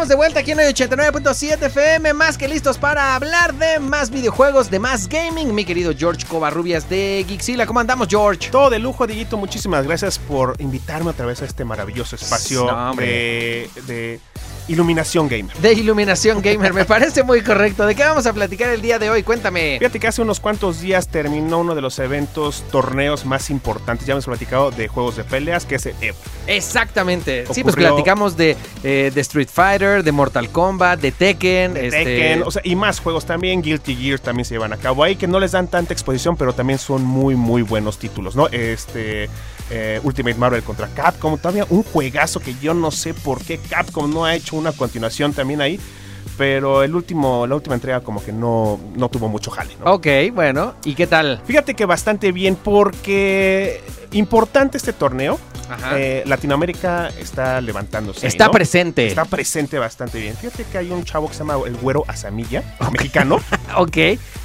Estamos de vuelta aquí en hoy 89.7 FM, más que listos para hablar de más videojuegos, de más gaming. Mi querido George Covarrubias de Geeksila, ¿cómo andamos, George? Todo de lujo, Dieguito. Muchísimas gracias por invitarme otra vez a este maravilloso espacio No, de, de iluminación gamer. De Iluminación Gamer, me parece muy correcto. ¿De qué vamos a platicar el día de hoy? Cuéntame. Fíjate que hace unos cuantos días terminó uno de los eventos, torneos más importantes. Ya hemos platicado de juegos de peleas, que es el EVO. Exactamente. Sí, pues platicamos de, eh, de Street Fighter, de Mortal Kombat, de Tekken. De este, Tekken, o sea, y más juegos también. Guilty Gear también se llevan a cabo ahí, que no les dan tanta exposición, pero también son muy, muy buenos títulos, ¿no? Este. Eh, Ultimate Marvel contra Capcom, todavía un juegazo que yo no sé por qué Capcom no ha hecho una continuación también ahí, pero el último, la última entrega como que no, no tuvo mucho jale, ¿no? Ok, bueno. ¿Y qué tal? Fíjate que bastante bien porque importante este torneo. Ajá. Eh, Latinoamérica está levantándose. Está ¿no? presente. Está presente bastante bien. Fíjate que hay un chavo que se llama el Güero Azamilla, mexicano, Ok.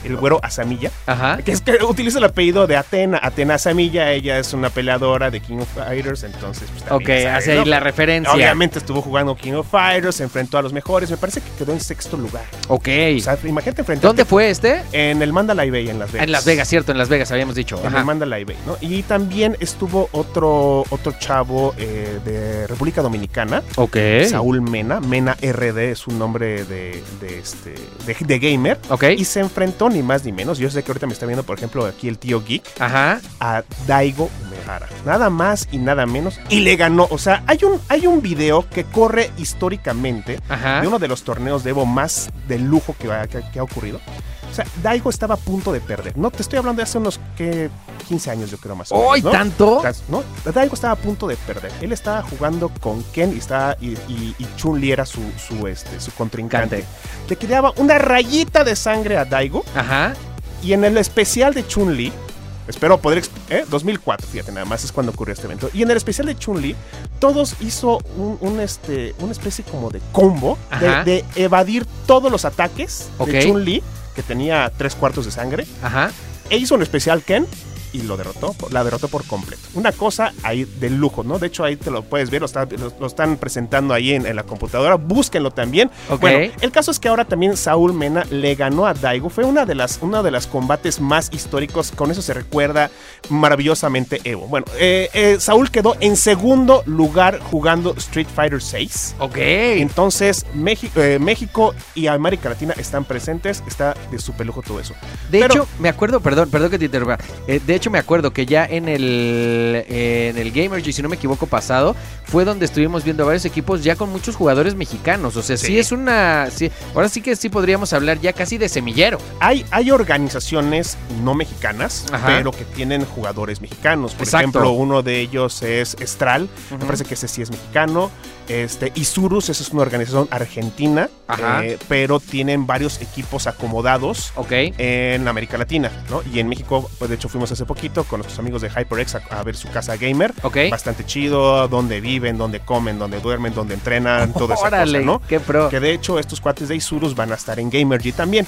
el Güero Azamilla, Ajá. que es que utiliza el apellido de Atena, Atena Azamilla, ella es una peleadora de King of Fighters, entonces pues Ok, hace ahí ¿no? la referencia. Obviamente estuvo jugando King of Fighters, se enfrentó a los mejores, me parece que quedó en sexto lugar. Ok. O sea, imagínate enfrentarte ¿Dónde fue este? en el Mandalay Bay en Las Vegas. En Las Vegas, cierto, en Las Vegas habíamos dicho. En Ajá. el Mandalay Bay, ¿no? Y también estuvo otro, otro chavo eh, de República Dominicana, Ok. Saúl Mena. Mena RD es un nombre de, de este, de, de gamer. Ok. Y se enfrentó ni más ni menos. Yo sé que ahorita me está viendo, por ejemplo, aquí el tío Geek, Ajá. a Daigo Umehara. Nada más y nada menos. Y le ganó. O sea, hay un, hay un video que corre históricamente Ajá. de uno de los torneos de Evo más de lujo que, va- que- que ha ocurrido. O sea, Daigo estaba a punto de perder. No, te estoy hablando de hace unos que 15 años, yo creo más o ¡Hoy menos. ¿no? tanto! ¿no? Daigo estaba a punto de perder. Él estaba jugando con Ken y, estaba, y, y- y Chun-Li era su, su, este, su contrincante. Cante. Le quedaba una rayita de sangre a Daigo Ajá. y en el especial de Chun-Li, espero poder... ¿eh? 2004, fíjate, nada más es cuando ocurrió este evento. Y en el especial de Chun-Li, todos hizo un, un, este, una especie como de combo de, evadir todos los ataques de Chun-Li, que tenía tres cuartos de sangre. Ajá. E hizo un especial Ken y lo derrotó, la derrotó por completo. Una cosa ahí de lujo, ¿no? De hecho, ahí te lo puedes ver, lo, está- lo- lo están presentando ahí en, en la computadora. Búsquenlo también. Ok. Bueno, el caso es que ahora también Saúl Mena le ganó a Daigo. Fue una de las, uno de los combates más históricos. Con eso se recuerda maravillosamente Evo. Bueno, eh, eh, Saúl quedó en segundo lugar jugando Street Fighter 6. Ok. Entonces, México, México y América Latina están presentes. Está de super lujo todo eso. De Pero- hecho, me acuerdo, perdón, perdón que te interrumpa. Eh, de hecho, me acuerdo que ya en el en el Gamergy, si no me equivoco, pasado, fue donde estuvimos viendo varios equipos ya con muchos jugadores mexicanos. O sea, sí, Sí. es una. Sí, ahora sí que sí podríamos hablar ya casi de semillero. Hay, hay organizaciones no mexicanas, Ajá. pero que tienen jugadores mexicanos. Por Exacto. ejemplo, uno de ellos es Estral. Me parece que ese sí es mexicano. Este, Isurus, esa es una organización argentina, Ajá. eh, pero tienen varios equipos acomodados en América Latina, ¿no? Y en México, pues de hecho fuimos hace poquito con nuestros amigos de HyperX a, a ver su casa gamer. Ok. Bastante chido, donde viven, donde comen, donde duermen, donde entrenan, toda esa Órale, cosa, ¿no? qué pro. Que de hecho estos cuates de Isurus van a estar en Gamergy también.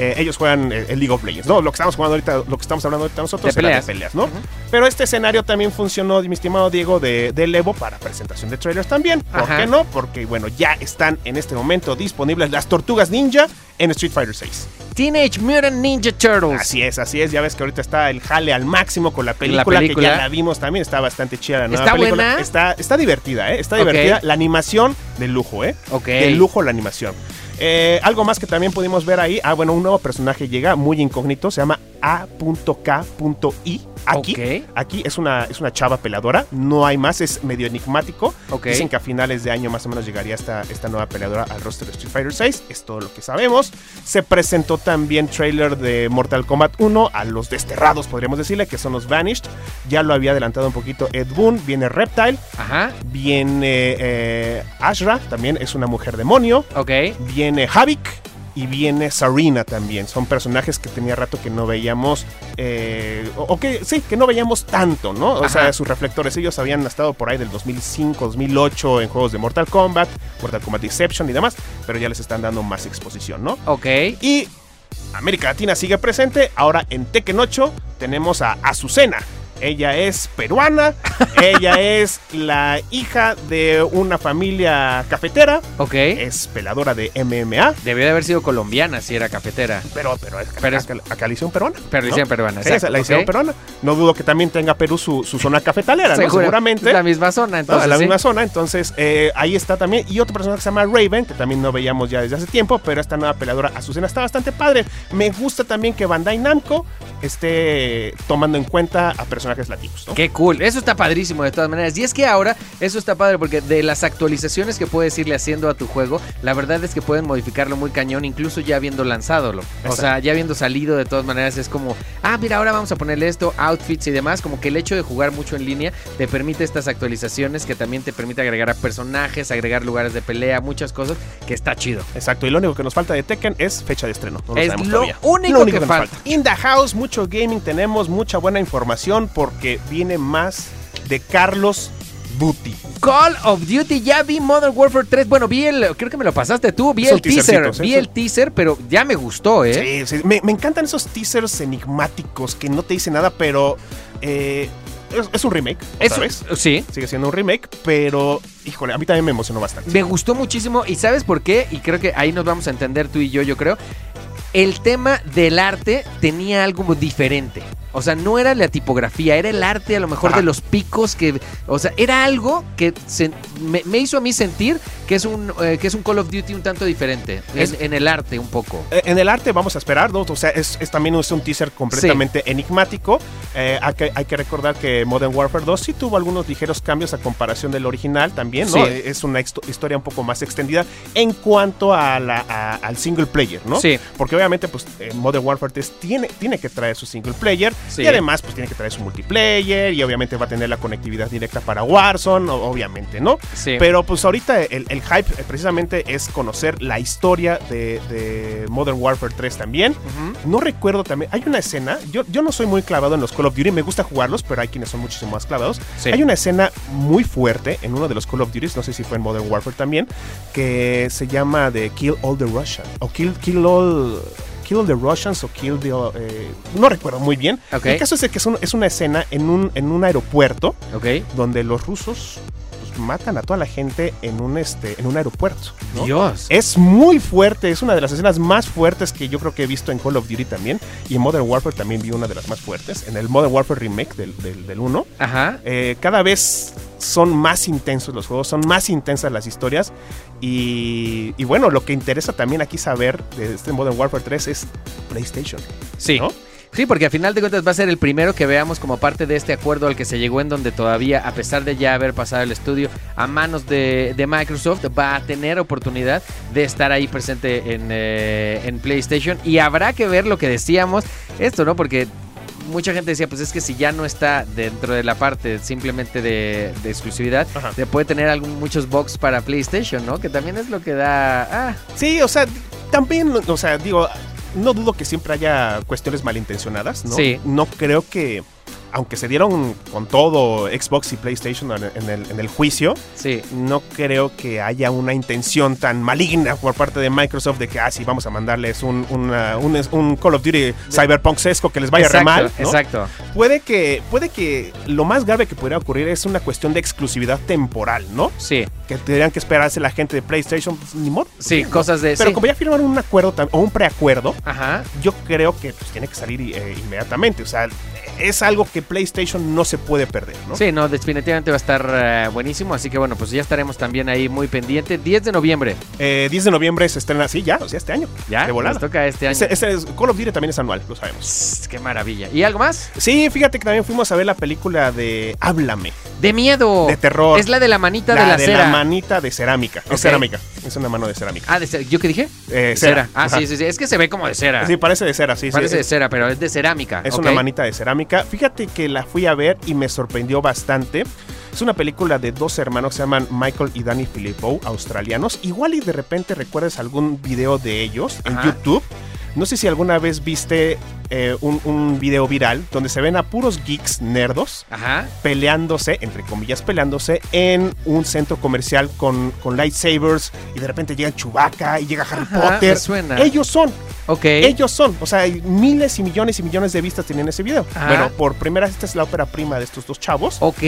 Eh, ellos juegan eh, el League of Legends, ¿no? Lo que estamos jugando ahorita, lo que estamos hablando ahorita nosotros De peleas. de peleas, ¿no? Pero este escenario también funcionó, mi estimado Diego, de, del Evo para presentación de trailers también. ¿Por Ajá. qué no? Porque, bueno, ya están en este momento disponibles las tortugas ninja en Street Fighter 6. Teenage Mutant Ninja Turtles. Así es, así es. Ya ves que ahorita está el jale al máximo con la película, película. que ya la vimos también. Está bastante chida la nueva ¿Está película. buena? Está, está divertida, ¿eh? Está divertida. La animación de lujo, ¿eh? Ok. De lujo la animación. Eh, algo más que también pudimos ver ahí. Ah, bueno, un nuevo personaje llega muy incógnito. Se llama A.K.I. Aquí, aquí es una, es una chava peladora, no hay más, es medio enigmático. Ok. Dicen que a finales de año más o menos llegaría esta, esta nueva peleadora al roster de Street Fighter 6, es todo lo que sabemos. Se presentó también trailer de Mortal Kombat 1 a los desterrados, podríamos decirle, que son los Vanished. Ya lo había adelantado un poquito Ed Boon, viene Reptile, Ajá. viene eh, Ashra, también es una mujer demonio, Ok. viene Havik y viene Sarina también. Son personajes que tenía rato que no veíamos, eh, o, o que sí, que no veíamos tanto, ¿no? O Ajá. sea, sus reflectores, ellos habían estado por ahí del 2005, 2008 en juegos de Mortal Kombat, Mortal Kombat Deception y demás, pero ya les están dando más exposición, ¿no? Ok. Y América Latina sigue presente. Ahora en Tekken 8 tenemos a Azucena. Ella es peruana. ella es la hija de una familia cafetera. Ok. Es peladora de MMA. Debió de haber sido colombiana si era cafetera. Pero, pero, es- Pero es- acá, acá la hicieron peruana. Pero la ¿no? hicieron peruana, Sí, exacto, la hicieron peruana. No dudo que también tenga Perú su, su zona cafetalera, ¿no? Seguramente. La misma zona, ¿no? entonces. a la sí. misma zona, entonces eh, ahí está también. Y otro personaje que se llama Raven, que también no veíamos ya desde hace tiempo, pero esta nueva peleadora Azucena está bastante padre. Me gusta también que Bandai Namco esté tomando en cuenta a personajes latinos, ¿no? Qué cool, eso está padrísimo de todas maneras. Y es que ahora eso está padre porque de las actualizaciones que puedes irle haciendo a tu juego, la verdad es que pueden modificarlo muy cañón, incluso ya habiendo lanzadolo. O Exacto. sea, ya habiendo salido de todas maneras, es como, ah, mira, ahora vamos a ponerle esto, outfits y demás. Como que el hecho de jugar mucho en línea te permite estas actualizaciones que también te permite agregar a personajes, agregar lugares de pelea, muchas cosas, que está chido. Exacto, y lo único que nos falta de Tekken es fecha de estreno. No lo Es lo único que nos falta. In the house, mucho gaming tenemos, mucha buena información porque viene más de Carlos Buti. Call of Duty, ya vi Modern Warfare 3. Bueno, vi el, creo que me lo pasaste tú, vi Es el teaser, sí, vi el teaser, pero ya me gustó, ¿eh? Sí, sí, Me, me encantan esos teasers enigmáticos que no te dicen nada, pero eh, es, es un remake, Eso- ¿sabes? sí. Sigue siendo un remake, pero híjole, a mí también me emocionó bastante. Me gustó muchísimo y ¿sabes por qué? Y creo que ahí nos vamos a entender tú y yo, yo creo. El tema del arte tenía algo diferente. O sea, no era la tipografía, era el arte a lo mejor Ajá. de los picos que... O sea, era algo que se- me, me hizo a mí sentir que es, un, eh, que es un Call of Duty un tanto diferente. En, Es- en el arte un poco. Eh, En el arte vamos a esperar, ¿no? O sea, es, es también es un teaser completamente enigmático. Eh, hay, que, hay que recordar que Modern Warfare 2 sí tuvo algunos ligeros cambios a comparación del original también, ¿no? Sí. Es una histo- historia un poco más extendida en cuanto a la- a- al single player, ¿no? Sí. Porque obviamente, pues, Modern Warfare 3 tiene, tiene que traer su single player Sí. y además, pues, tiene que traer su multiplayer y obviamente va a tener la conectividad directa para Warzone, obviamente, ¿no? Sí. Pero pues ahorita el, el hype eh, precisamente es conocer la historia de, de Modern Warfare 3 también. No recuerdo también, hay una escena, yo, yo no soy muy clavado en los Call of Duty, me gusta jugarlos, pero hay quienes son muchísimo más clavados. Sí. Hay una escena muy fuerte en uno de los Call of Duty, no sé si fue en Modern Warfare también, que se llama de Kill All the Russians, o Kill, kill All... Kill the Russians o Kill the... eh, no recuerdo muy bien. El caso es que es, un- es una escena en un, en un aeropuerto donde los rusos matan a toda la gente en un, este, en un aeropuerto. ¿no? Dios. Es muy fuerte, es una de las escenas más fuertes que yo creo que he visto en Call of Duty también. Y en Modern Warfare también vi una de las más fuertes. En el Modern Warfare Remake del, del, del 1. Ajá. Eh, cada vez son más intensos los juegos, son más intensas las historias. Y, y bueno, lo que interesa también aquí saber de este Modern Warfare 3 es PlayStation. Sí. ¿no? Sí, porque a final de cuentas va a ser el primero que veamos como parte de este acuerdo al que se llegó en donde todavía, a pesar de ya haber pasado el estudio a manos de, de Microsoft, va a tener oportunidad de estar ahí presente en, eh, en PlayStation. Y habrá que ver lo que decíamos, esto, ¿no? Porque mucha gente decía, pues es que si ya no está dentro de la parte simplemente de, de exclusividad, Ajá. se puede tener algún, muchos box para PlayStation, ¿no? Que también es lo que da... Ah, Sí, o sea, también, o sea, digo, no dudo que siempre haya cuestiones malintencionadas, ¿no? Sí. No creo que, aunque se dieron con todo Xbox y PlayStation en el, en el juicio, sí. no creo que haya una intención tan maligna por parte de Microsoft de que, ah, sí, vamos a mandarles un, una- un, un Call of Duty Cyberpunk sesco que les vaya re exacto, mal. ¿no? exacto. Puede que, puede que lo más grave que podría ocurrir es una cuestión de exclusividad temporal, ¿no? Sí, Que tendrían que esperarse la gente de PlayStation, pues, ni modo. sí, cosas de... Pero sí. como ya firmaron un acuerdo o un preacuerdo, Ajá. yo creo que pues, tiene que salir eh, inmediatamente. O sea, es algo que PlayStation no se puede perder, ¿no? Sí, no, definitivamente va a estar eh, buenísimo. Así que bueno, pues ya estaremos también ahí muy pendiente. 10 de noviembre, Eh, 10 de noviembre se estrena así, ya, o sea, este año. ya. De volada. Nos toca este año. Es- Call of Duty también es anual, lo sabemos. Psst, qué maravilla. ¿Y algo más? Sí, fíjate que también fuimos a ver la película de Háblame, De miedo. de terror. Es la de la manita la de la de cera. la manita de cerámica. Es cerámica. Es una mano de cerámica. Ah, de cera. ¿Yo qué dije? Eh, cera. Ah, Ajá. sí, sí, sí. Es que se ve como de cera. Sí, parece de cera, sí, Parece sí. de cera, pero es de cerámica. Es una manita de cerámica. Fíjate que la fui a ver y me sorprendió bastante. Es una película de dos hermanos que se llaman Michael y Danny Filippo, australianos. Igual y de repente recuerdas algún video de ellos en Ajá. YouTube. No sé si alguna vez viste eh, un, un video viral donde se ven a puros geeks nerdos Ajá. peleándose, entre comillas, peleándose en un centro comercial con, con lightsabers y de repente llega Chewbacca y llega Harry Ajá, Potter. suena. Ellos son, Ok. ellos son, o sea, hay miles y millones y millones de vistas tenían ese video. Ajá. Bueno, por primera vez esta es la ópera prima de estos dos chavos Ok.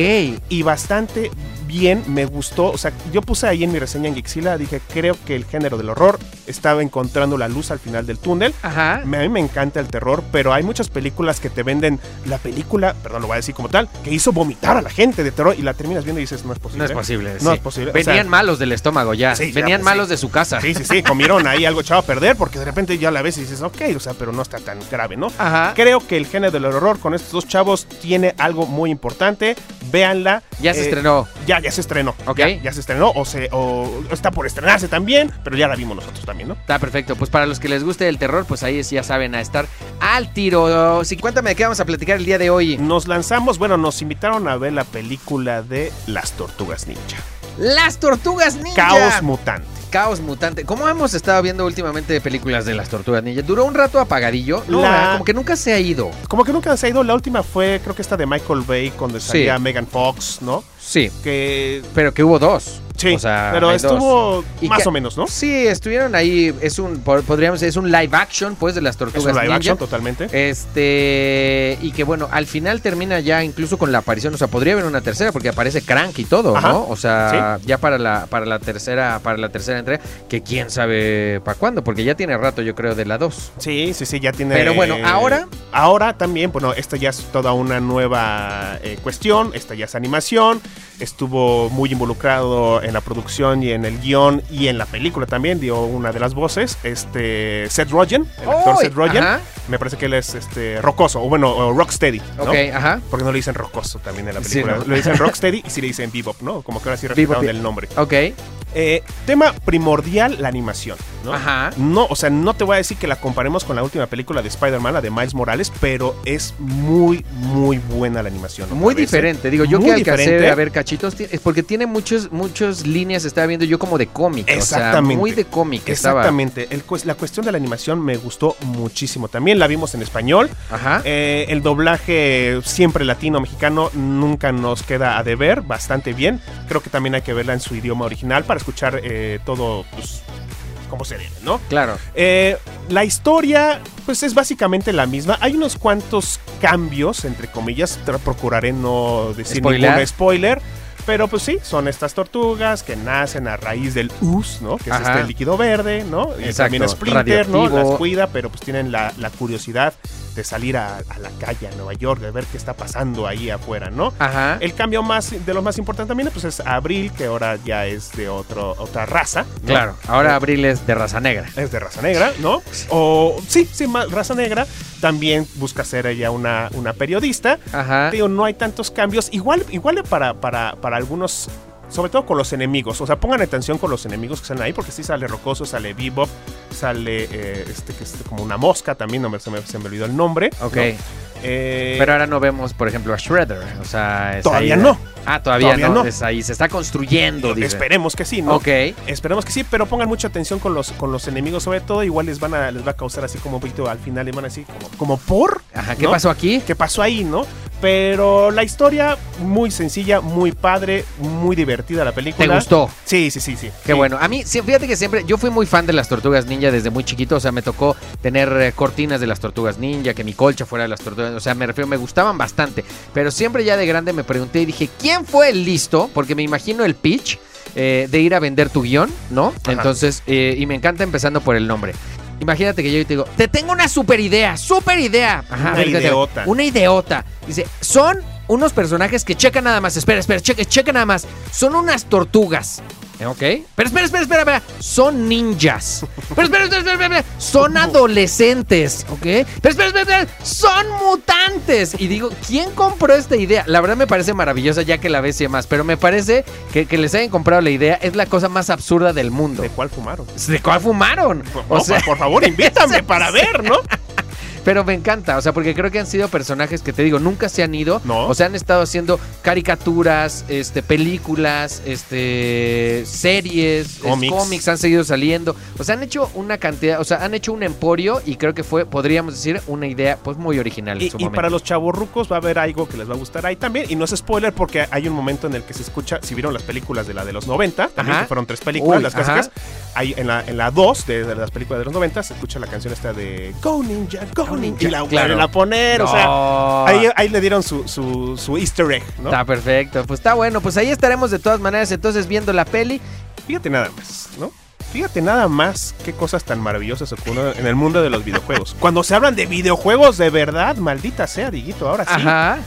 y bastante bien, me gustó. O sea, yo puse ahí en mi reseña en Gixila, dije, creo que el género del horror estaba encontrando la luz al final del túnel. Ajá. A mí me encanta el terror, pero hay muchas películas que te venden la película, perdón, lo voy a decir como tal, que hizo vomitar a la gente de terror y la terminas viendo y dices, no es posible. No es posible. No sí. es posible, o Venían sea- malos del estómago ya. Sí, ya, Venían pues, malos sí. de su casa. Sí, sí, sí, comieron ahí algo echado a perder porque de repente ya la ves y dices, ok, o sea, pero no está tan grave, ¿no? Ajá. Creo que el género del horror con estos dos chavos tiene algo muy importante. Véanla. Ya se Eh, estrenó. Ya, ya se estrenó. Ok. Ya, ya se estrenó o, se, o está por estrenarse también, pero ya la vimos nosotros también, ¿no? Está perfecto. Pues para los que les guste el terror, pues ahí ya saben a estar al tiro. Sí, cuéntame de qué vamos a platicar el día de hoy. Nos lanzamos, bueno, nos invitaron a ver la película de Las Tortugas Ninja. Las tortugas ninja. Caos Mutante. Caos mutante. ¿Cómo hemos estado viendo últimamente películas de las tortugas ninja? Duró un rato apagadillo. No, como que nunca se ha ido. Como que nunca se ha ido, la última fue, creo que esta de Michael Bay, cuando Sí. salía Megan Fox, ¿no? Sí, Que pero que hubo dos. Sí, O sea, pero estuvo dos. Más que- o menos, ¿no? Sí, estuvieron ahí. Es un, po- podríamos decir, es un live action, pues, de las Es tortugas un live ninja. action totalmente. Este, y que bueno, al final termina ya incluso con la aparición, o sea, podría haber una tercera porque aparece Crank y todo, Ajá. ¿no? O sea, ya para la para la tercera para la tercera entrega, que quién sabe para cuándo, porque ya tiene rato yo creo de la 2. Sí, sí, sí, ya tiene. Pero bueno, ahora- Ahora también, bueno, esto ya es toda una nueva eh, cuestión. Esta ya es animación. Estuvo muy involucrado en la producción y en el guion y en la película también. Dio una de las voces. Este. Seth Rogen, el actor. Seth Rogen. Ajá. Me parece que él es este rocoso, o bueno, o rocksteady, ¿no? Ok, ajá. Porque no le dicen rocoso también en la Sí, película. ¿no? Le dicen rocksteady y sí le dicen bebop, ¿no? Como que ahora sí respetaron el nombre. Ok. Eh, tema primordial, la animación, ¿no? Ajá. No, o sea, no te voy a decir que la comparemos con la última película de Spider-Man, la de Miles Morales, pero es muy, muy buena la animación. Muy vez, ¿eh? diferente, digo, yo Muy que alcancé diferente. a ver cachitos, es porque tiene muchos, muchas líneas, estaba viendo yo como de cómic, o sea, Exactamente. muy de cómic. Exactamente. El la cuestión de la animación me gustó muchísimo. También la vimos en español. Ajá. Eh, el doblaje siempre latino mexicano nunca nos queda a deber, bastante bien. Creo que también hay que verla en su idioma original para escuchar eh, todo pues, como se debe, ¿no? Claro. Eh, la historia, pues es básicamente la misma. Hay unos cuantos cambios, entre comillas. Procuraré no decir Spoiler. ningún spoiler. Pero pues sí, son estas tortugas que nacen a raíz del us, ¿no? Que es este líquido verde, ¿no? Y Exacto, también Splinter, ¿no? radioactivo. Las cuida, pero pues tienen la, la curiosidad de salir a, a la calle, a Nueva York, de ver qué está pasando ahí afuera, ¿no? Ajá. El cambio más de lo más importante también pues es Abril, que ahora ya es de otro, otra raza. ¿no? Claro, ahora Abril es de raza negra. es de raza negra, ¿no? O sí, sí, ma- raza negra. También busca ser ella una, una periodista. Ajá. Digo, no hay tantos cambios. Igual, igual para, para, para algunos, sobre todo con los enemigos. O sea, pongan atención con los enemigos que están ahí, porque sí sale Rocoso, sale Bebop, sale eh, este que es como una mosca también, no me, se, me, se me olvidó el nombre. Ok. ¿no? Eh, Pero ahora no vemos, por ejemplo, a Shredder. O sea, es Todavía ahí- no. Ah, todavía, Todavía no. no. Es ahí, se está construyendo, dice. esperemos que sí, ¿no? Ok. Esperemos que sí, pero pongan mucha atención con los, con los enemigos, sobre todo. Igual les van a, les va a causar así como un poquito al final, les van a decir como, como por. Ajá, ¿qué ¿no? pasó aquí? ¿Qué pasó ahí, no? Pero la historia, muy sencilla, muy padre, muy divertida la película. ¿Te gustó? Sí, sí, sí, sí. Qué Sí. bueno. A mí, fíjate que siempre, yo fui muy fan de las tortugas ninja desde muy chiquito. O sea, me tocó tener eh, cortinas de las tortugas ninja, que mi colcha fuera de las tortugas. O sea, me refiero, me gustaban bastante. Pero siempre ya de grande me pregunté y dije, ¿quién fue el listo? Porque me imagino el pitch eh, de ir a vender tu guion, ¿no? Ajá. Entonces, eh, y me encanta empezando por el nombre. Imagínate que yo te digo, te tengo una super idea, super idea. Ajá, Una a ver, ¿qué te- ideota. Una ideota. Dice, son unos personajes que checan nada más. Espera, espera, checa, checa nada más. Son unas tortugas Ok. Pero espera, espera, espera, espera. Son ninjas. Pero espera, espera, espera, espera. Son adolescentes. Ok. Pero espera, espera, espera. Son mutantes. Y digo, ¿quién compró esta idea? La verdad me parece maravillosa ya que la ves y demás. Pero me parece que, que les hayan comprado la idea es la cosa más absurda del mundo. ¿De cuál fumaron? ¿De cuál fumaron? No, por- por favor, invítame para ver, ¿no? Pero me encanta, o sea, porque creo que han sido personajes que te digo, nunca se han ido. No. O sea, han estado haciendo caricaturas, este, películas, este, series, es- Cómics. cómics han seguido saliendo. O sea, han hecho una cantidad, o sea, han hecho un emporio y creo que fue, podríamos decir, una idea pues muy original en Y, su y momento. para los chavorrucos va a haber algo que les va a gustar ahí también. Y no es spoiler porque hay un momento en el que se escucha, si vieron las películas de la de los 90, también Ajá. que fueron tres películas, Uy, las ajá. clásicas, hay, en la en la 2 de, de las películas de los 90 se escucha la canción esta de Go Ninja, Go, Ninja, Y la claro. a poner, o sea, ahí, ahí le dieron su, su, su easter egg, ¿no? Está perfecto, pues está bueno, pues ahí estaremos de todas maneras entonces viendo la peli. Fíjate nada más, ¿no? Fíjate nada más qué cosas tan maravillosas ocurren en el mundo de los videojuegos. Cuando se hablan de videojuegos de verdad, maldita sea, Diguito, ahora sí. Ajá,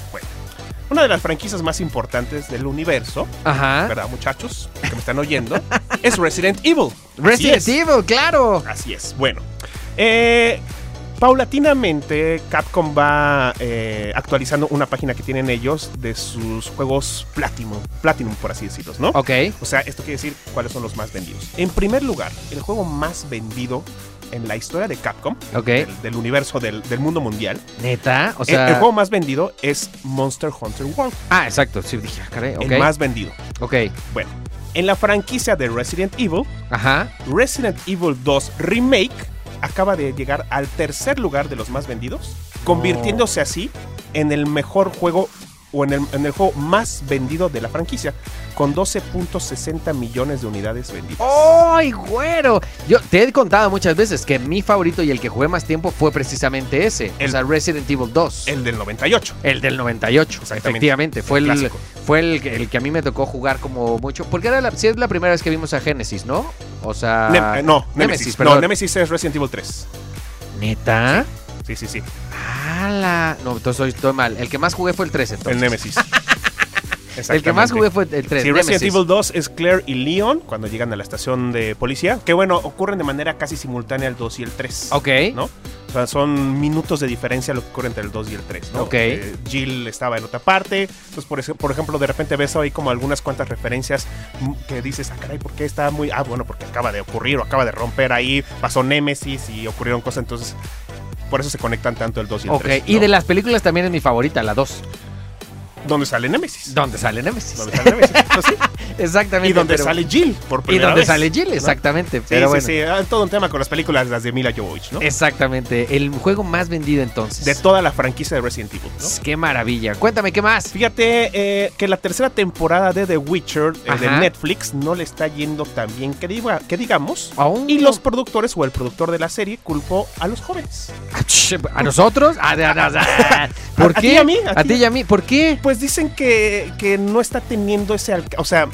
Una de las franquicias más importantes del universo, ajá. ¿verdad, muchachos? Que me están oyendo, es Resident Evil. Resident es. Evil, claro. Así es. Bueno, eh, paulatinamente Capcom va eh, actualizando una página que tienen ellos de sus juegos Platinum, Platinum por así decirlos, ¿no? Ok. O sea, esto quiere decir cuáles son los más vendidos. En primer lugar, el juego más vendido en la historia de Capcom, Ok. del, del universo del, del mundo mundial, Neta, o el- sea. el, juego más vendido es Monster Hunter World, Ah, exacto, sí, dije, ah, caray, ok. el más vendido. Ok, Bueno, en la franquicia de Resident Evil, ajá. Resident Evil 2 Remake acaba de llegar al tercer lugar de los más vendidos, convirtiéndose así en el mejor juego o en el, en el juego más vendido de la franquicia, con 12.60 millones de unidades vendidas. ¡Ay, güero! Yo te he contado muchas veces que mi favorito y el que jugué más tiempo fue precisamente ese. El- o sea, Resident Evil 2. El del 98. El del 98, Exactamente. efectivamente. Fue, El fue el, que- el que a mí me tocó jugar como mucho. Porque era la, sí es la primera vez que vimos a Genesis, ¿no? O sea. Nem- eh, no, Nemesis, Nemesis. perdón. no, Nemesis es Resident Evil 3. ¿Neta? Sí, sí, sí. ¡Hala! No, entonces estoy mal. El que más jugué fue el 3, entonces. El Nemesis. El que más jugué fue el 3. Sí, Resident Evil 2 es Claire y Leon cuando llegan a la estación de policía. Que bueno, ocurren de manera casi simultánea el 2 y el 3. Ok. ¿No? O sea, son minutos de diferencia lo que ocurre entre el 2 y el 3, ¿no? Ok. Eh, Jill estaba en otra parte. Entonces, por, ese- por ejemplo, de repente ves ahí como algunas cuantas referencias mm, que dices, ah, caray, ¿por qué está muy...? Ah, bueno, porque acaba de ocurrir o acaba de romper ahí, pasó Nemesis y ocurrieron cosas, entonces... Por eso se conectan tanto el 2 y el Ok, 3. y de las películas también es mi favorita, la 2. Donde sale Nemesis. Donde sale Nemesis. Donde sale Nemesis. Sí. Exactamente. Y donde pero- sale Jill por Y primera donde vez, sale Jill, ¿no? exactamente. Sí, pero sí, bueno. sí. Ah, todo un tema con las películas, las de Mila Jovovich, ¿no? Exactamente. El juego más vendido entonces. De toda la franquicia de Resident Evil, ¿no? Qué maravilla. Cuéntame, ¿qué más? Fíjate eh, que la tercera temporada de The Witcher eh, de. Netflix no le está yendo tan bien que, diga- que digamos. Aún Y no- los productores o el productor de la serie culpó a los jóvenes. ¿A nosotros? Ah. ¿Por ¿A- a qué? ti y a mí? ¿A ti y a mí. ¿Por qué? Pues dicen que, que no está teniendo ese alcance. O sea,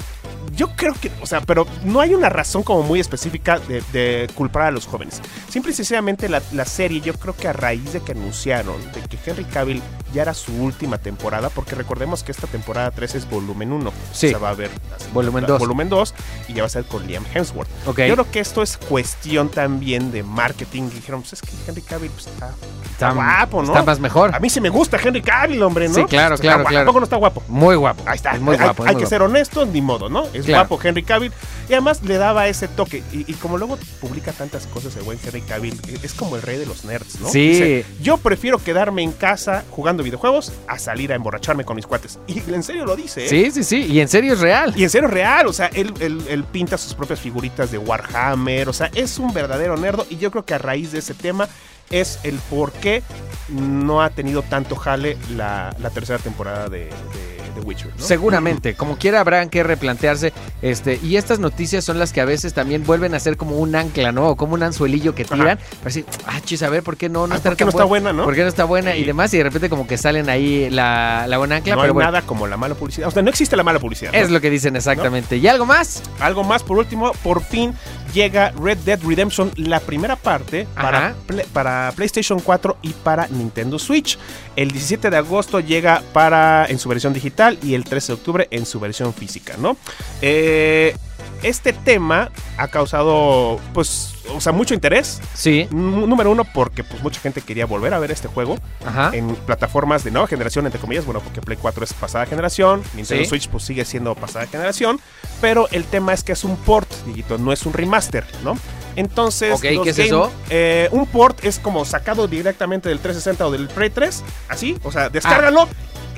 yo creo que, o sea, pero no hay una razón como muy específica de, de culpar a los jóvenes. Simple y sencillamente la, la serie, yo creo que a raíz de que anunciaron de que Henry Cavill ya era su última temporada, porque recordemos que esta temporada 3 es volumen 1. Sí. O sea, va a haber Volumen dos. Volumen 2 y ya va a ser con Liam Hemsworth. Ok. Yo creo que esto es cuestión también de marketing. Dijeron, pues es que Henry Cavill pues, está, guapo, ¿no? Está más mejor. A mí sí me gusta Henry Cavill, hombre, ¿no? Sí, claro, claro, guapo. claro. ¿A poco no está guapo? Muy guapo. Ahí está. Es muy Hay- guapo. es Hay, muy que guapo. ser honestos, ni modo, ¿no? Es Claro. guapo Henry Cavill. Y además le daba ese toque. Y, y como luego publica tantas cosas el buen Henry Cavill, e- es como el rey de los nerds, ¿no? Sí. yo prefiero quedarme en casa jugando videojuegos a salir a emborracharme con mis cuates. Y en serio lo dice, ¿eh? Sí, sí, sí. Y en serio es real. Y en serio es real, o sea, él, él- él pinta sus propias figuritas de Warhammer, o sea, es un verdadero nerdo y yo creo que a raíz de ese tema es el por qué no ha tenido tanto jale la, la tercera temporada de, de- Witcher, ¿no? Seguramente, como quiera habrán que replantearse, este, y estas noticias son las que a veces también vuelven a ser como un ancla, ¿no? O como un anzuelillo que tiran, para decir, ah, chis, a ver, ¿por qué no, no Ah, está ¿por qué no está buena? buena, no? ¿Por qué no está buena? Sí. Y demás, y de repente como que salen ahí la, la buena ancla, no pero hay bueno, nada como la mala publicidad. O sea, no existe la mala publicidad. ¿no? es lo que dicen exactamente. ¿Y algo más? Algo más, por último, por fin llega Red Dead Redemption, la primera parte para. Play- para PlayStation 4 y para Nintendo Switch. El 17 de agosto llega para en su versión digital y el 13 de octubre en su versión física, ¿no? Eh, este tema ha causado, pues, o sea, mucho interés. Sí. N- número uno, porque pues mucha gente quería volver a ver este juego Ajá. en plataformas de nueva generación, entre comillas. Bueno, porque Play 4 es pasada generación, Nintendo Sí. Switch pues sigue siendo pasada generación. Pero el tema es que es un port, Dieguito, no es un remaster, ¿no? Entonces, los ¿qué es eso? eh, un port es como sacado directamente del 360 o del Play 3, así, o sea, descárgalo Ah.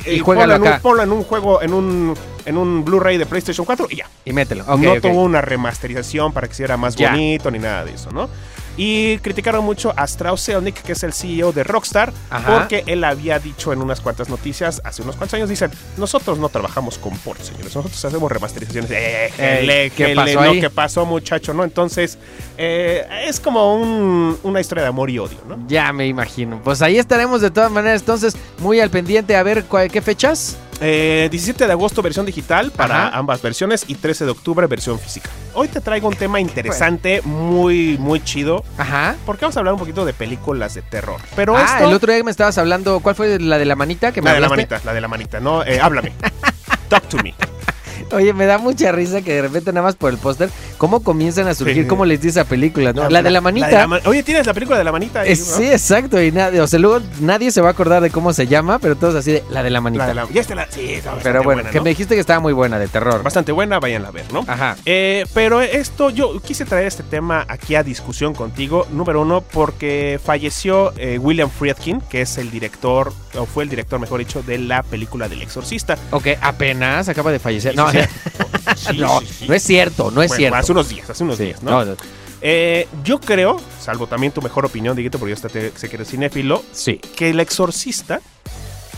Y juégalo ponlo en, un, ponlo en un juego, en un, en un Blu-ray de PlayStation 4 y ya. Y mételo. Ok, no tuvo una remasterización para que sea más Ya. bonito ni nada de eso, ¿no? Y criticaron mucho a Strauss Zelnick, que es el CEO de Rockstar, Ajá. porque él había dicho en unas cuantas noticias hace unos cuantos años, dicen, nosotros no trabajamos con ports, señores, nosotros hacemos remasterizaciones. Eh, jele, ¿qué pasó no? ¿qué pasó, muchacho? ¿No? Entonces, eh, es como un- una historia de amor y odio, ¿no? Ya me imagino. Pues ahí estaremos de todas maneras. Entonces, muy al pendiente a ver cuál- qué fechas. Eh, 17 de agosto versión digital para Ajá. ambas versiones y 13 de octubre versión física. Hoy te traigo un tema interesante, muy, muy chido, Ajá. porque vamos a hablar un poquito de películas de terror. Pero ah, esto... el otro día me estabas hablando. ¿Cuál fue la de la manita que me La de la manita, la de la manita, ¿no? Eh, háblame. Talk to me. Oye, me da mucha risa que de repente nada más por el póster, cómo comienzan a surgir, Sí. cómo les dice esa película. No, la, de la manita. de la ma- Oye, ¿tienes la película de la manita? ahí, Eh, no? sí, exacto. Y nadie, o sea, luego nadie se va a acordar de cómo se llama, pero todos así de la de la manita. La de la... Ya está la... Sí, está pero bueno, buena, que ¿no? me dijiste que estaba muy buena de terror. Bastante buena, váyanla a ver, ¿no? Ajá. Eh, pero esto, yo quise traer este tema aquí a discusión contigo. Número uno, porque falleció eh, William Friedkin, que es el director, o fue el director, mejor dicho, de la película del Exorcista. Ok, apenas acaba de fallecer. No, sí, no, Sí, no es cierto, no es Bueno, cierto. Hace unos días, hace unos días, ¿no? no, no, Eh, yo creo, salvo también tu mejor opinión, Dieguito, porque yo sé que eres cinéfilo, sí, que El Exorcista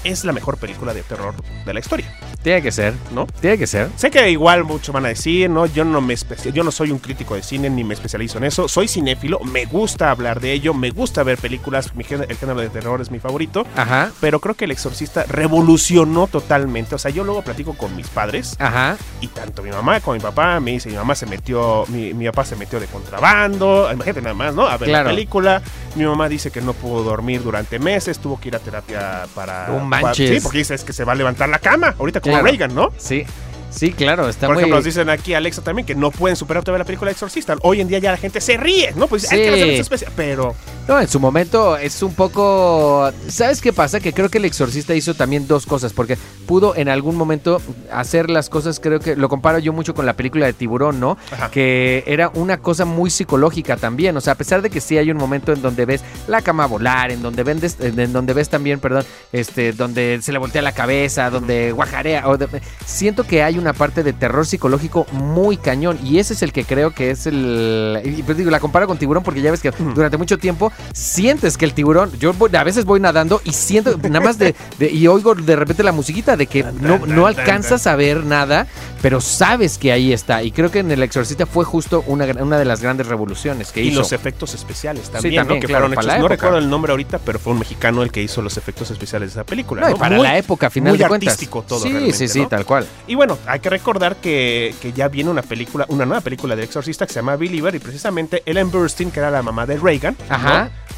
es la mejor película de terror de la historia, tiene que ser, ¿no? tiene que ser. Sé que igual muchos van a decir, ¿no? Yo no me yo no soy un crítico de cine ni me especializo en eso. Soy cinéfilo, me gusta hablar de ello, me gusta ver películas, mi género- el género de terror es mi favorito. Ajá, Pero creo que El Exorcista revolucionó totalmente. O sea, yo luego platico con mis padres ajá. y tanto mi mamá como mi papá me dice, mi mamá se metió, mi, mi papá se metió de contrabando, imagínate nada más, ¿no? A ver Claro. la película. Mi mamá dice que no pudo dormir durante meses, tuvo que ir a terapia para... Para- manches. sí, porque dice es que se va a levantar la cama, ahorita como Claro. Reagan, ¿no? Sí, sí, claro, está Por muy... ejemplo, nos dicen aquí Alexa también que no pueden superar todavía la película Exorcista. Hoy en día ya la gente se ríe, ¿no? Pues hay que hacer especiales. Pero No, en su momento es un poco... ¿Sabes qué pasa? Que creo que el exorcista hizo también dos cosas, porque pudo en algún momento hacer las cosas, creo que lo comparo yo mucho con la película de Tiburón, ¿no? Ajá. Que era una cosa muy psicológica también, o sea, a pesar de que sí hay un momento en donde ves la cama volar, en donde, vendes, en donde ves también, perdón, este, donde se le voltea la cabeza, donde guajarea, o de- siento que hay una parte de terror psicológico muy cañón, y ese es el que creo que es el... Y pues digo, la comparo con Tiburón porque ya ves que durante mucho tiempo sientes que el tiburón, yo voy- a veces voy nadando y siento nada más de, de- y oigo de repente la musiquita de que no, no alcanzas a ver nada, pero sabes que ahí está. Y creo que en El Exorcista fue justo una, una de las grandes revoluciones que y hizo. los efectos especiales también, también, ¿no? Que claro, fueron hechos. No recuerdo el nombre ahorita, pero fue un mexicano el que hizo los efectos especiales de esa película. No, ¿no? y para Muy- la época, final muy de cuentas. artístico todo Sí, sí, sí, ¿no? tal cual. Y bueno, hay que recordar que, que ya viene una película, una nueva película de Exorcista que se llama Believer y precisamente Ellen Burstyn, que era la mamá de Reagan,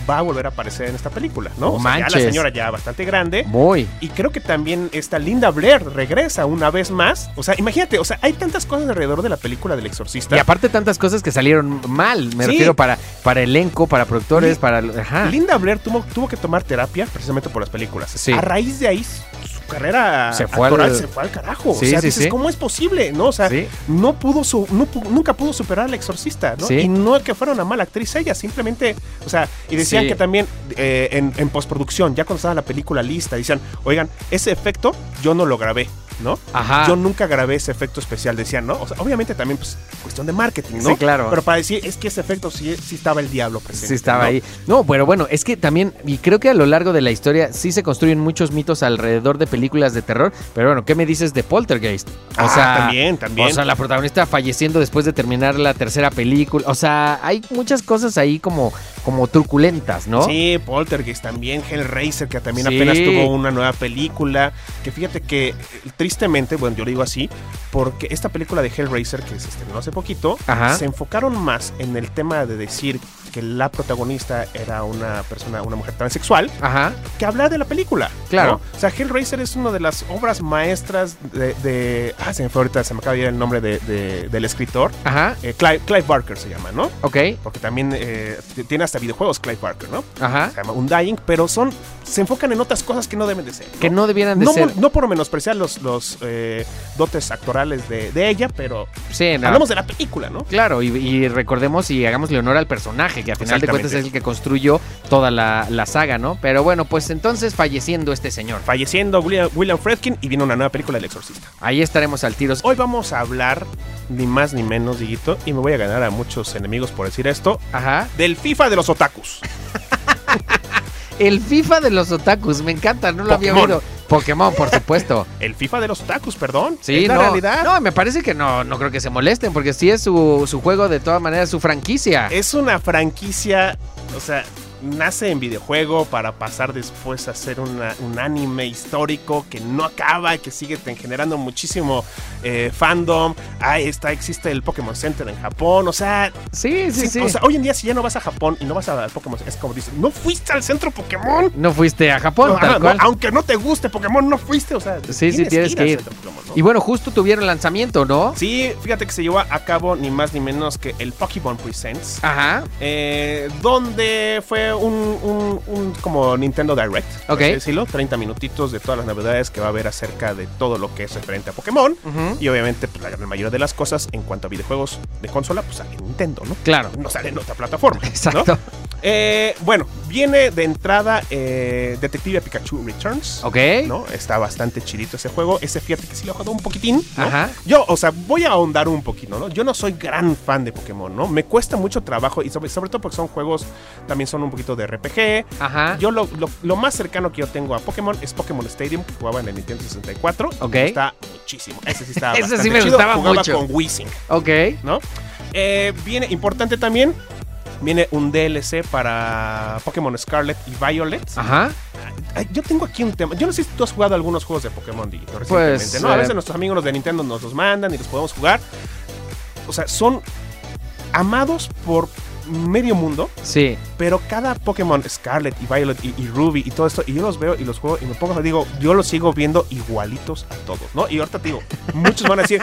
va a volver a aparecer en esta película, ¿no? O sea, ya la señora ya bastante grande. Muy. Y creo que también esta Linda Blair regresa una vez más. O sea, imagínate, o sea, hay tantas cosas alrededor de la película del Exorcista. Y aparte tantas cosas que salieron mal, me Sí. refiero para, para elenco, para productores, para... Ajá. Linda Blair tuvo, tuvo que tomar terapia precisamente por las películas. Sí. A raíz de ahí, carrera Se fue actoral al- se fue al carajo. Sí, o sea, sí, dices, sí. ¿cómo es posible? ¿No? O sea, no pudo su, no nunca pudo superar al exorcista. Y no es que fuera una mala actriz ella, simplemente, o sea, y decían que también eh, en, en postproducción, ya cuando estaba la película lista, decían, oigan, ese efecto yo no lo grabé, ¿no? Ajá. Yo nunca grabé ese efecto especial, decían, ¿no? O sea, obviamente también, pues, cuestión de marketing, ¿no? Sí, claro. Pero para decir, es que ese efecto sí, sí estaba el diablo presente. Sí, estaba ¿no? ahí. No, pero bueno, es que también, y creo que a lo largo de la historia sí se construyen muchos mitos alrededor de películas de terror. Pero bueno, ¿qué me dices de Poltergeist? O Ah, sea, también, también. O sea, la protagonista falleciendo después de terminar la tercera película. O sea, hay muchas cosas ahí como, como truculentas, ¿no? Sí, Poltergeist también, Hellraiser, que también Sí. apenas tuvo una nueva película. Que fíjate que, eh, tristemente, bueno, yo lo digo así, porque esta película de Hellraiser, que se estrenó hace poquito, Ajá. se enfocaron más en el tema de decir que la protagonista era una persona, una mujer transexual, Ajá. que habla de la película. Claro. ¿no? O sea, Hellraiser es una de las obras maestras de. de- ah, se me fue ahorita, se me acaba de ir el nombre de- de- del escritor. Ajá. Eh, Clive, Clive Barker se llama, ¿no? Ok. Porque también eh, tiene hasta videojuegos Clive Barker, ¿no? Ajá. Se llama Undying, pero son. se enfocan en otras cosas que no deben de ser. Que no debieran de no, ser. no por menospreciar los, los eh, dotes actorales de, de ella, pero Sí, hablamos de la película, ¿no? Claro, y, y recordemos y hagámosle honor al personaje, que a final de cuentas es el que construyó toda la, la saga, ¿no? Pero bueno, pues entonces falleciendo este señor. Falleciendo William, William Fredkin y viene una nueva película del Exorcista. Ahí estaremos al tiro. Hoy vamos a hablar, ni más ni menos, Diguito, y me voy a ganar a muchos enemigos por decir esto, Ajá. del FIFA de los otakus. El FIFA de los otakus, me encanta, no lo había oído. Pokémon, por supuesto. El FIFA de los otakus, perdón. Sí, es la no, realidad. no, me parece que no, no creo que se molesten, porque sí es su, su juego de todas maneras, su franquicia. Es una franquicia, o sea, nace en videojuego para pasar después a ser una- un anime histórico que no acaba y que sigue generando muchísimo eh, fandom. Ahí está, existe el Pokémon Center en Japón, o sea, Sí, sí, sí, sí. o sea, hoy en día si ya no vas a Japón y no vas a Pokémon, es como dices, no fuiste al centro Pokémon. no fuiste a Japón, No, tal ajá, no, cual. aunque no te guste Pokémon, no fuiste, o sea, Sí, sí, tienes ir que ir. centro Pokémon, ¿no? Y bueno, justo tuvieron lanzamiento, ¿no? Sí, fíjate que se llevó a cabo ni más ni menos que el Pokémon Presents. Ajá. eh, donde fue un, un- un como Nintendo Direct, por Ok. así decirlo, 30 minutitos de todas las novedades que va a haber acerca de todo lo que es referente a Pokémon. Y obviamente, pues la gran mayoría de las cosas en cuanto a videojuegos de consola, pues sale en Nintendo, ¿no? Claro. No sale en otra plataforma. ¿no? Eh, bueno, viene de entrada eh, Detective Pikachu Returns. Ok. ¿no? Está bastante chidito ese juego. Ese fíjate que sí lo he jugado un poquitín. ¿no? Ajá. Yo, o sea, voy a ahondar un poquito, ¿no? Yo no soy gran fan de Pokémon, ¿no? Me cuesta mucho trabajo y sobre, sobre todo porque son juegos, también son un poquito de RPG. Ajá. Yo lo, lo- lo más cercano que yo tengo a Pokémon es Pokémon Stadium, que jugaba en el Nintendo 64. Ok. Está muchísimo. Ese sí está Ese sí me chido. gustaba Jugaba mucho. con Ok. ¿no? Eh, viene, importante también, viene un DLC para Pokémon Scarlet y Violet. Ajá. Yo tengo aquí un tema. Yo no sé si tú has jugado algunos juegos de Pokémon Digito Pues, recientemente, ¿no? A eh, veces nuestros amigos los de Nintendo nos los mandan y los podemos jugar. O sea, son amados por medio mundo, Sí. pero cada Pokémon Scarlet y Violet y, y Ruby y todo esto, y yo los veo y los juego y me pongo, digo, yo los sigo viendo igualitos a todos, ¿no? Y ahorita te digo, muchos van a decir,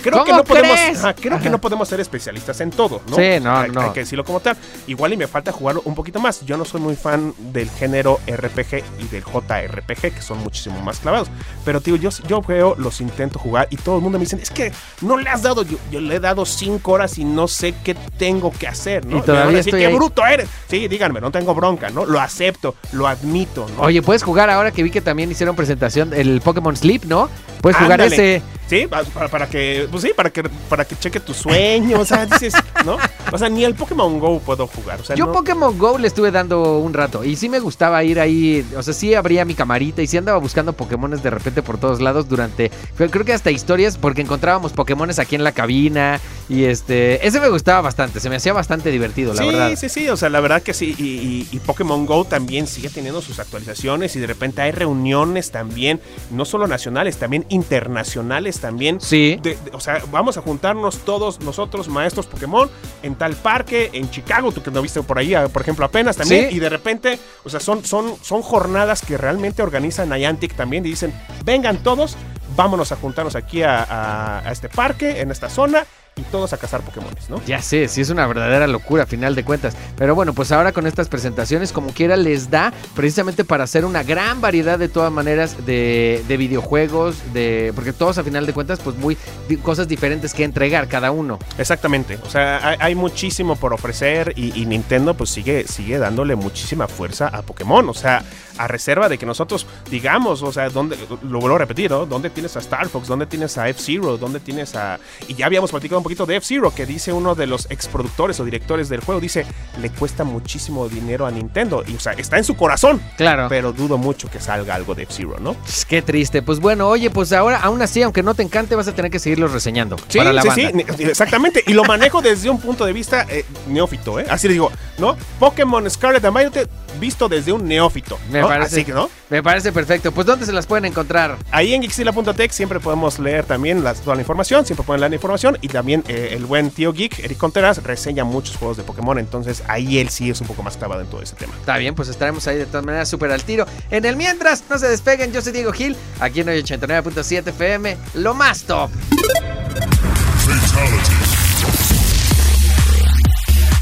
creo que ¿Cómo no podemos, ajá, creo que no podemos ser especialistas en todo, ¿no? Sí, no, hay, no. hay que decirlo como tal. Igual y me falta jugarlo un poquito más. Yo no soy muy fan del género RPG y del JRPG, que son muchísimo más clavados. Pero, tío, yo, yo veo, los intento jugar y todo el mundo me dice, es que no le has dado, yo, yo le he dado cinco horas y no sé qué tengo que hacer, ¿no? Y me todavía van a decir, estoy qué ahí". bruto eres. Sí, díganme, no tengo bronca, ¿no? Lo acepto, lo admito, ¿no? Oye, puedes jugar ahora que vi que también hicieron presentación el Pokémon Sleep, ¿no? Puedes jugar Ándale. ese. Sí, pa- para, para que, pues sí, para que, para que cheque tu sueño, o sea, dices, ¿no? O sea, ni el Pokémon Go puedo jugar, o sea, Yo no- Pokémon Go le estuve dando un rato y sí me gustaba ir ahí, o sea, sí abría mi camarita y sí andaba buscando Pokémones de repente por todos lados durante, creo que hasta historias porque encontrábamos Pokémones aquí en la cabina y este, ese me gustaba bastante, se me hacía bastante divertido, la sí, verdad. sí, sí, o sea, la verdad que sí, y, y- y Pokémon Go también sigue teniendo sus actualizaciones y de repente hay reuniones también, no solo nacionales, también internacionales también. Sí. De- de- o sea, vamos a juntarnos todos nosotros, maestros Pokémon, en tal parque, en Chicago, tú que no viste por ahí, ah, por ejemplo, apenas también, Sí. y de repente, o sea, son, son, son jornadas que realmente organiza Niantic también y dicen, vengan todos, vámonos a juntarnos aquí a, a- a este parque, en esta zona, y todos a cazar Pokémones, ¿no? Ya sé, sí es una verdadera locura a final de cuentas. Pero bueno, pues ahora con estas presentaciones, como quiera, les da precisamente para hacer una gran variedad de todas maneras de, de videojuegos, de porque todos a final de cuentas, pues muy cosas diferentes que entregar cada uno. Exactamente, o sea, hay, hay muchísimo por ofrecer y, y Nintendo pues sigue, sigue dándole muchísima fuerza a Pokémon, o sea, a reserva de que nosotros digamos, o sea, ¿dónde, lo vuelvo a repetir, ¿no? ¿Dónde tienes a Star Fox? ¿Dónde tienes a F-Zero? ¿Dónde tienes a...? Y ya habíamos platicado un poquito de F-Zero, que dice uno de los exproductores o directores del juego, dice, le cuesta muchísimo dinero a Nintendo, y o sea, está en su corazón, Claro. pero dudo mucho que salga algo de F-Zero, ¿no? Pues, Qué triste. Pues bueno, oye, pues ahora, aún así, aunque no te encante, vas a tener que seguirlos reseñando. Sí, para la sí, banda. sí, exactamente. Y lo manejo desde un punto de vista eh, neófito, ¿eh? Así le digo, ¿no? Pokémon Scarlet and Violet visto desde un neófito. Me ¿no? parece- Así que, ¿no? Me parece perfecto. Pues ¿dónde se las pueden encontrar? Ahí en Geekzilla.tech siempre podemos leer también las, toda la información, siempre pueden leer la información y también eh, el buen tío geek, Eric Contreras, reseña muchos juegos de Pokémon, entonces ahí él sí es un poco más clavado en todo ese tema. Está bien, pues estaremos ahí de todas maneras súper al tiro. En el mientras, no se despeguen, yo soy Diego Gil, aquí en 89.7 FM, lo más top.